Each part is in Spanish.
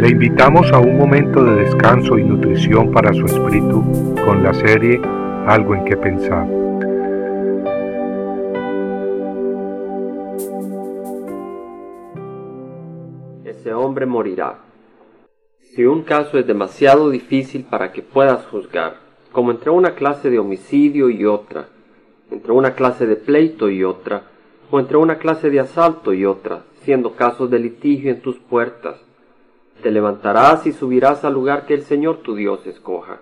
Le invitamos a un momento de descanso y nutrición para su espíritu con la serie Algo en que pensar. Ese hombre morirá. Si un caso es demasiado difícil para que puedas juzgar, como entre una clase de homicidio y otra, entre una clase de pleito y otra, o entre una clase de asalto y otra, siendo casos de litigio en tus puertas, te levantarás y subirás al lugar que el Señor tu Dios escoja,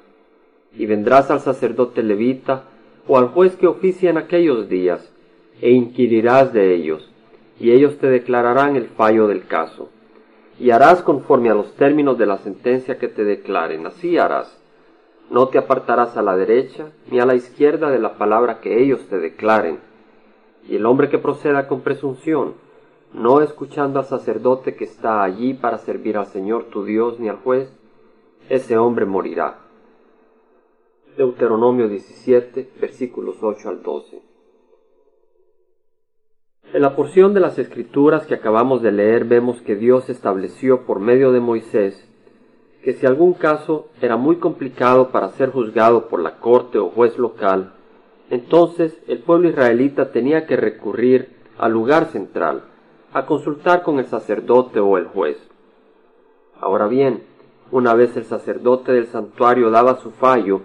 y vendrás al sacerdote levita o al juez que oficia en aquellos días, e inquirirás de ellos, y ellos te declararán el fallo del caso, y harás conforme a los términos de la sentencia que te declaren, así harás. No te apartarás a la derecha ni a la izquierda de la palabra que ellos te declaren. Y el hombre que proceda con presunción, no escuchando al sacerdote que está allí para servir al Señor tu Dios ni al juez, ese hombre morirá. Deuteronomio 17, versículos 8 al 12. En la porción de las escrituras que acabamos de leer vemos que Dios estableció por medio de Moisés que si algún caso era muy complicado para ser juzgado por la corte o juez local, entonces el pueblo israelita tenía que recurrir al lugar central, a consultar con el sacerdote o el juez. Ahora bien, una vez el sacerdote del santuario daba su fallo,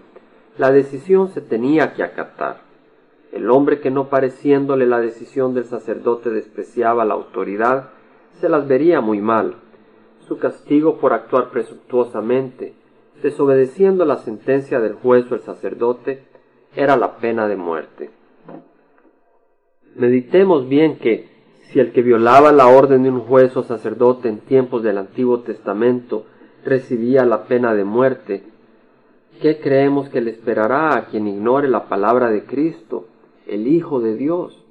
la decisión se tenía que acatar. El hombre que no pareciéndole la decisión del sacerdote despreciaba la autoridad, se las vería muy mal. Su castigo por actuar presuntuosamente, desobedeciendo la sentencia del juez o el sacerdote, era la pena de muerte. Meditemos bien que, si el que violaba la orden de un juez o sacerdote en tiempos del Antiguo Testamento recibía la pena de muerte, ¿qué creemos que le esperará a quien ignore la palabra de Cristo, el Hijo de Dios?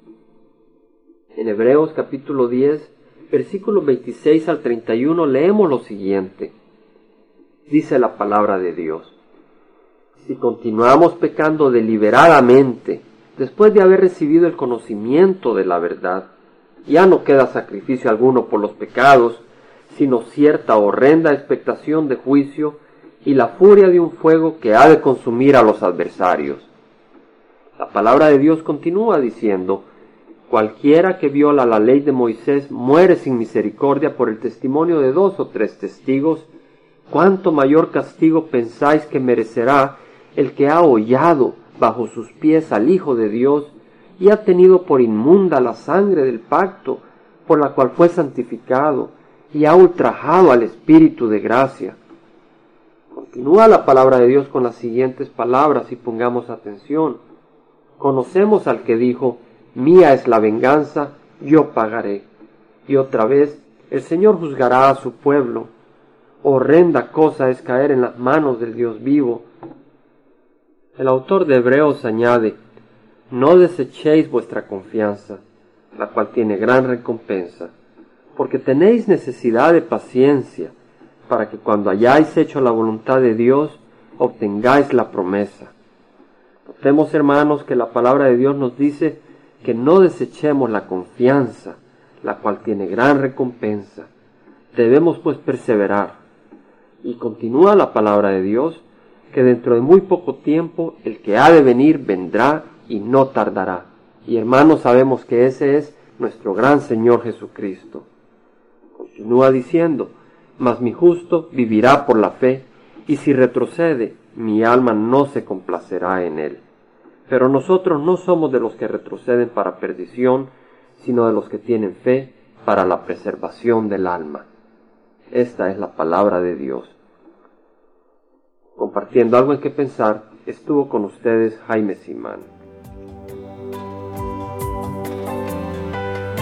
En Hebreos capítulo 10, versículos 26 al 31 leemos lo siguiente. Dice la palabra de Dios. Si continuamos pecando deliberadamente, después de haber recibido el conocimiento de la verdad, ya no queda sacrificio alguno por los pecados, sino cierta horrenda expectación de juicio y la furia de un fuego que ha de consumir a los adversarios. La palabra de Dios continúa diciendo, Cualquiera que viola la ley de Moisés muere sin misericordia por el testimonio de dos o tres testigos, ¿cuánto mayor castigo pensáis que merecerá el que ha hollado bajo sus pies al Hijo de Dios y ha tenido por inmunda la sangre del pacto por la cual fue santificado y ha ultrajado al Espíritu de gracia. Continúa la palabra de Dios con las siguientes palabras y pongamos atención. Conocemos al que dijo, mía es la venganza, yo pagaré. Y otra vez, el Señor juzgará a su pueblo. Horrenda cosa es caer en las manos del Dios vivo. El autor de Hebreos añade, no desechéis vuestra confianza, la cual tiene gran recompensa, porque tenéis necesidad de paciencia, para que cuando hayáis hecho la voluntad de Dios, obtengáis la promesa. Notemos, hermanos, que la palabra de Dios nos dice que no desechemos la confianza, la cual tiene gran recompensa. Debemos pues perseverar. Y continúa la palabra de Dios, que dentro de muy poco tiempo el que ha de venir vendrá y no tardará. Y hermanos, sabemos que ese es nuestro gran Señor Jesucristo. Continúa diciendo, mas mi justo vivirá por la fe, y si retrocede, mi alma no se complacerá en él. Pero nosotros no somos de los que retroceden para perdición, sino de los que tienen fe para la preservación del alma. Esta es la palabra de Dios. Compartiendo algo en que pensar, estuvo con ustedes Jaime Simán.